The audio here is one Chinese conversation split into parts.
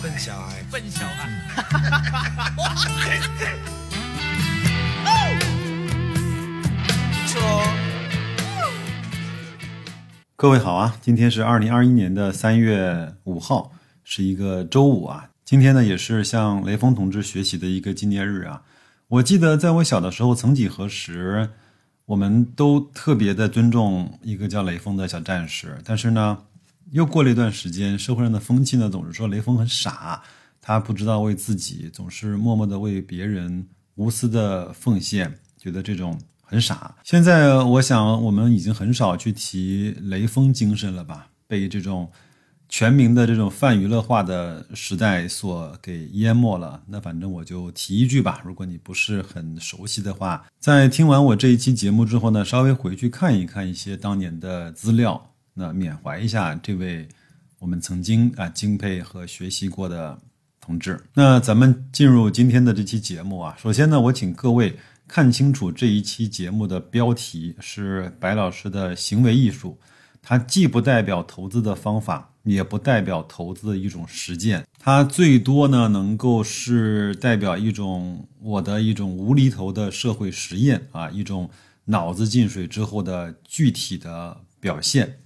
笨小孩，笨小孩。说各位好啊，今天是二零二一年的三月五号，是一个周五啊。今天呢，也是向雷锋同志学习的一个纪念日啊。我记得在我小的时候，曾几何时，我们都特别的尊重一个叫雷锋的小战士。但是呢，又过了一段时间，社会上的风气呢，总是说雷锋很傻，他不知道为自己，总是默默的为别人无私的奉献，觉得这种很傻。现在我想，我们已经很少去提雷锋精神了吧？被这种全民的这种泛娱乐化的时代所给淹没了。那反正我就提一句吧，如果你不是很熟悉的话，在听完我这一期节目之后呢，稍微回去看一看一些当年的资料，那缅怀一下这位我们曾经啊敬佩和学习过的同志。那咱们进入今天的这期节目啊，首先呢，我请各位看清楚这一期节目的标题是白老师的行为艺术。它既不代表投资的方法，也不代表投资的一种实践，它最多呢能够是代表一种我的一种无厘头的社会实验啊，一种脑子进水之后的具体的表现。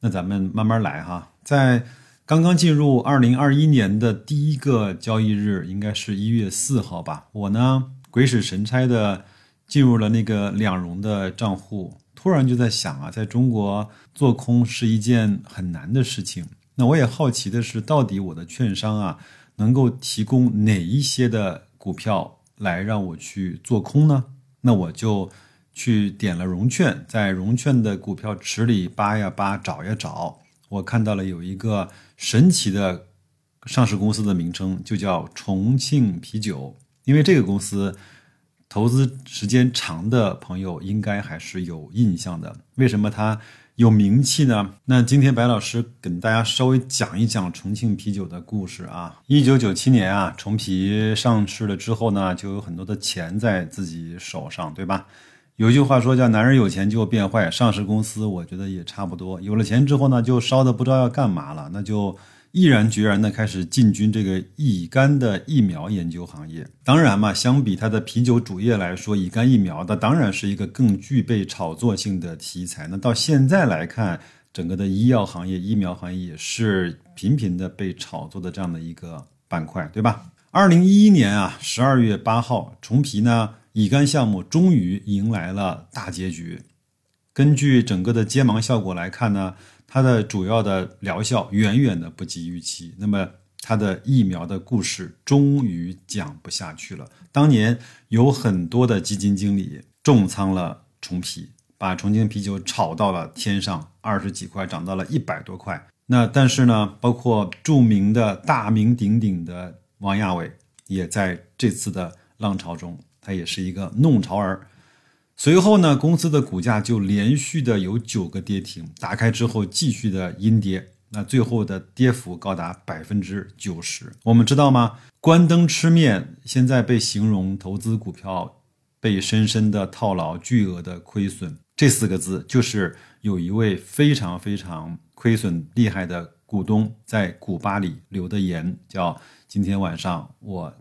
那咱们慢慢来哈，在刚刚进入二零二一年的第一个交易日，应该是一月四号吧，我呢鬼使神差的进入了那个两融的账户。突然就在想啊，在中国做空是一件很难的事情。那我也好奇的是，到底我的券商啊，能够提供哪一些的股票来让我去做空呢？那我就去点了融券，在融券的股票池里扒呀扒，找呀找，我看到了有一个神奇的上市公司的名称，就叫重庆啤酒。因为这个公司。投资时间长的朋友应该还是有印象的。为什么它有名气呢？那今天白老师跟大家稍微讲一讲重庆啤酒的故事啊。一九九七年啊，重啤上市了之后呢，就有很多的钱在自己手上，对吧？有句话说叫“男人有钱就变坏”，上市公司我觉得也差不多。有了钱之后呢，就烧的不知道要干嘛了，那就。毅然决然地开始进军这个乙肝的疫苗研究行业。当然嘛，相比它的啤酒主业来说，乙肝疫苗的当然是一个更具备炒作性的题材。那到现在来看，整个的医药行业、疫苗行业也是频频的被炒作的这样的一个板块，对吧？二零一一年啊，十二月八号，重皮呢乙肝项目终于迎来了大结局。根据整个的揭盲效果来看呢。它的主要的疗效远远的不及预期，那么它的疫苗的故事终于讲不下去了。当年有很多的基金经理重仓了重啤，把重庆啤酒炒到了天上，二十几块涨到了一百多块。那但是呢，包括著名的大名鼎鼎的王亚伟，也在这次的浪潮中，他也是一个弄潮儿。随后呢，公司的股价就连续的有九个跌停，打开之后继续的阴跌，那最后的跌幅高达百分之九十。我们知道吗？关灯吃面现在被形容投资股票被深深的套牢、巨额的亏损，这四个字就是有一位非常非常亏损厉害的股东在股吧里留的言，叫今天晚上我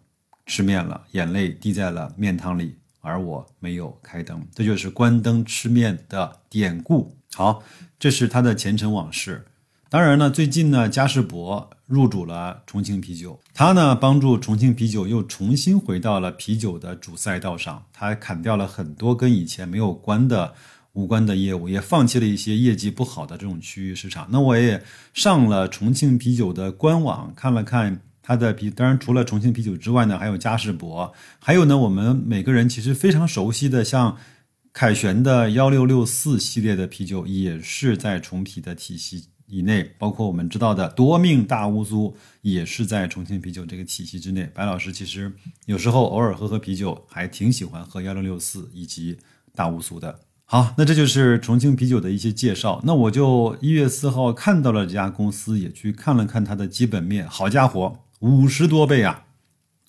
吃面了，眼泪滴在了面汤里。而我没有开灯，这就是关灯吃面的典故。好，这是他的前尘往事。当然呢，最近呢，嘉士伯入主了重庆啤酒，他呢帮助重庆啤酒又重新回到了啤酒的主赛道上。他砍掉了很多跟以前没有关的无关的业务，也放弃了一些业绩不好的这种区域市场。那我也上了重庆啤酒的官网看了看。它的啤，当然除了重庆啤酒之外呢，还有嘉士伯，还有呢，我们每个人其实非常熟悉的，像凯旋的幺六六四系列的啤酒，也是在重啤的体系以内。包括我们知道的夺命大乌苏，也是在重庆啤酒这个体系之内。白老师其实有时候偶尔喝喝啤酒，还挺喜欢喝幺六六四以及大乌苏的。好，那这就是重庆啤酒的一些介绍。那我就一月四号看到了这家公司，也去看了看它的基本面。好家伙！五十多倍啊！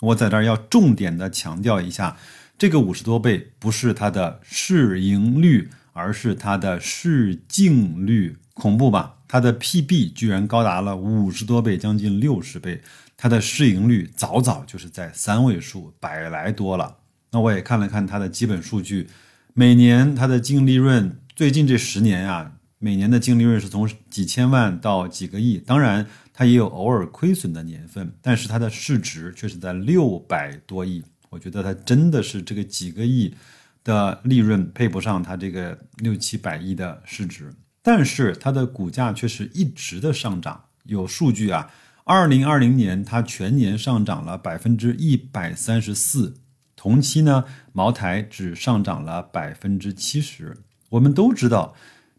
我在这儿要重点的强调一下，这个五十多倍不是它的市盈率，而是它的市净率，恐怖吧？它的 PB 居然高达了五十多倍，将近六十倍，它的市盈率早早就是在三位数，百来多了。那我也看了看它的基本数据，每年它的净利润，最近这十年啊，每年的净利润是从几千万到几个亿。当然，它也有偶尔亏损的年份，但是它的市值却是在六百多亿。我觉得它真的是这个几个亿的利润配不上它这个六七百亿的市值，但是它的股价却是一直的上涨。有数据啊，二零二零年它全年上涨了百分之一百三十四。同期呢，茅台只上涨了百分之七十。我们都知道，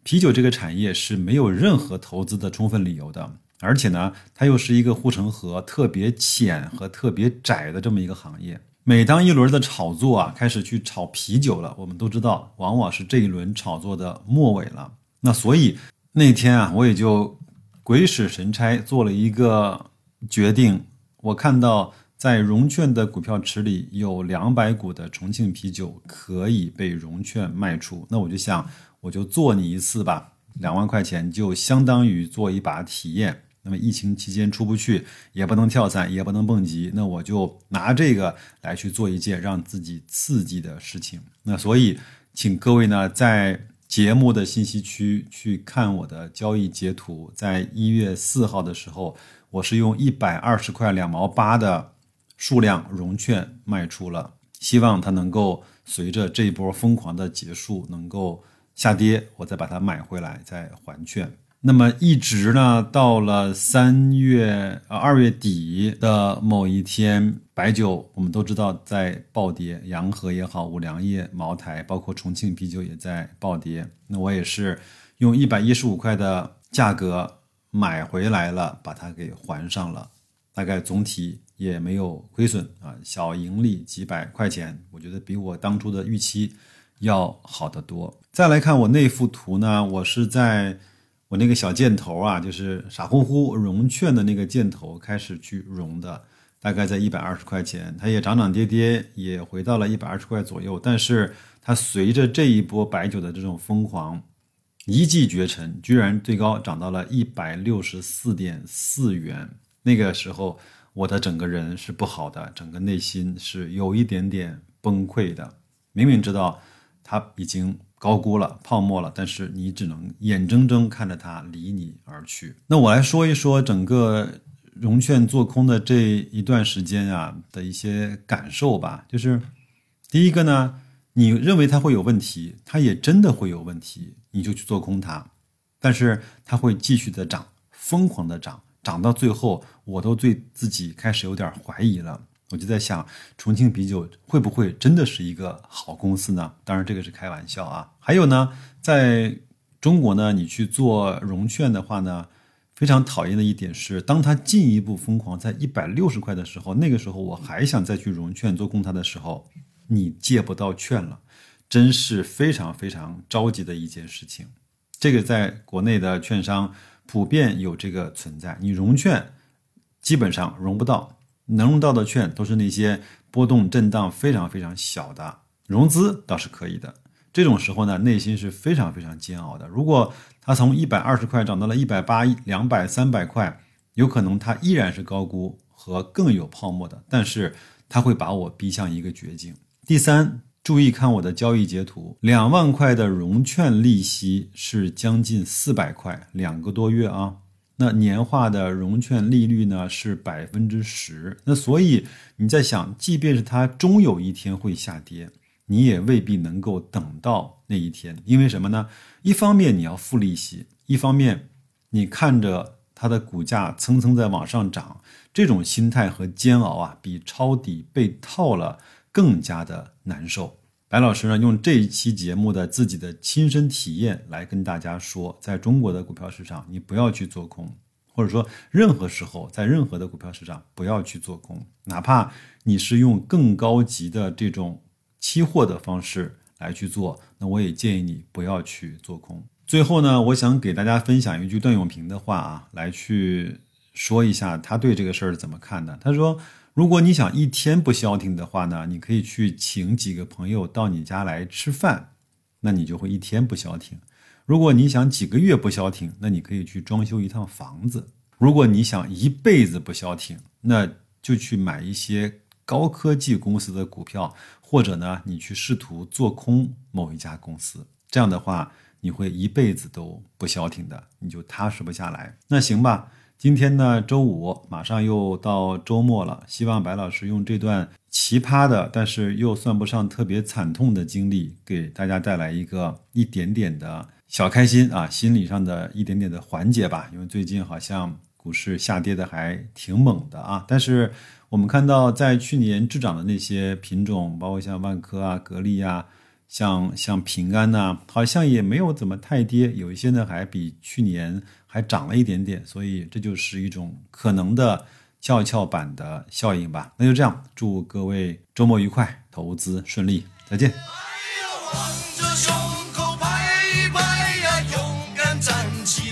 啤酒这个产业是没有任何投资的充分理由的，而且呢，它又是一个护城河特别浅和特别窄的这么一个行业。每当一轮的炒作啊开始去炒啤酒了，我们都知道，往往是这一轮炒作的末尾了。那所以那天啊，我也就鬼使神差做了一个决定，我看到。在融券的股票池里有两百股的重庆啤酒可以被融券卖出，那我就想，我就做你一次吧，两万块钱就相当于做一把体验。那么疫情期间出不去，也不能跳伞，也不能蹦极，那我就拿这个来去做一件让自己刺激的事情。那所以，请各位呢在节目的信息区去看我的交易截图，在一月四号的时候，我是用一百二十块两毛八的。数量融券卖出了，希望它能够随着这一波疯狂的结束能够下跌，我再把它买回来再还券。那么一直呢，到了三月呃二月底的某一天，白酒我们都知道在暴跌，洋河也好，五粮液、茅台，包括重庆啤酒也在暴跌。那我也是用一百一十五块的价格买回来了，把它给还上了，大概总体。也没有亏损啊，小盈利几百块钱，我觉得比我当初的预期要好得多。再来看我那幅图呢，我是在我那个小箭头啊，就是傻乎乎融券的那个箭头开始去融的，大概在一百二十块钱，它也涨涨跌跌，也回到了一百二十块左右。但是它随着这一波白酒的这种疯狂，一骑绝尘，居然最高涨到了一百六十四点四元，那个时候。我的整个人是不好的，整个内心是有一点点崩溃的。明明知道它已经高估了、泡沫了，但是你只能眼睁睁看着它离你而去。那我来说一说整个融券做空的这一段时间啊的一些感受吧。就是第一个呢，你认为它会有问题，它也真的会有问题，你就去做空它，但是它会继续的涨，疯狂的涨。涨到最后，我都对自己开始有点怀疑了。我就在想，重庆啤酒会不会真的是一个好公司呢？当然，这个是开玩笑啊。还有呢，在中国呢，你去做融券的话呢，非常讨厌的一点是，当它进一步疯狂在一百六十块的时候，那个时候我还想再去融券做空它的时候，你借不到券了，真是非常非常着急的一件事情。这个在国内的券商。普遍有这个存在，你融券基本上融不到，能融到的券都是那些波动震荡非常非常小的，融资倒是可以的。这种时候呢，内心是非常非常煎熬的。如果它从一百二十块涨到了一百八、两百、三百块，有可能它依然是高估和更有泡沫的，但是它会把我逼向一个绝境。第三。注意看我的交易截图，两万块的融券利息是将近四百块，两个多月啊。那年化的融券利率呢是百分之十。那所以你在想，即便是它终有一天会下跌，你也未必能够等到那一天，因为什么呢？一方面你要付利息，一方面你看着它的股价蹭蹭在往上涨，这种心态和煎熬啊，比抄底被套了。更加的难受。白老师呢，用这一期节目的自己的亲身体验来跟大家说，在中国的股票市场，你不要去做空，或者说任何时候在任何的股票市场不要去做空，哪怕你是用更高级的这种期货的方式来去做，那我也建议你不要去做空。最后呢，我想给大家分享一句段永平的话啊，来去说一下他对这个事儿怎么看的。他说。如果你想一天不消停的话呢，你可以去请几个朋友到你家来吃饭，那你就会一天不消停；如果你想几个月不消停，那你可以去装修一趟房子；如果你想一辈子不消停，那就去买一些高科技公司的股票，或者呢，你去试图做空某一家公司。这样的话，你会一辈子都不消停的，你就踏实不下来。那行吧。今天呢，周五马上又到周末了。希望白老师用这段奇葩的，但是又算不上特别惨痛的经历，给大家带来一个一点点的小开心啊，心理上的一点点的缓解吧。因为最近好像股市下跌的还挺猛的啊。但是我们看到，在去年滞涨的那些品种，包括像万科啊、格力啊。像像平安呐，好像也没有怎么太跌，有一些呢，还比去年还涨了一点点，所以这就是一种可能的跷跷板的效应吧，那就这样，祝各位周末愉快，投资顺利，再见。哎呦，往着胸口拍拍呀，勇敢站起。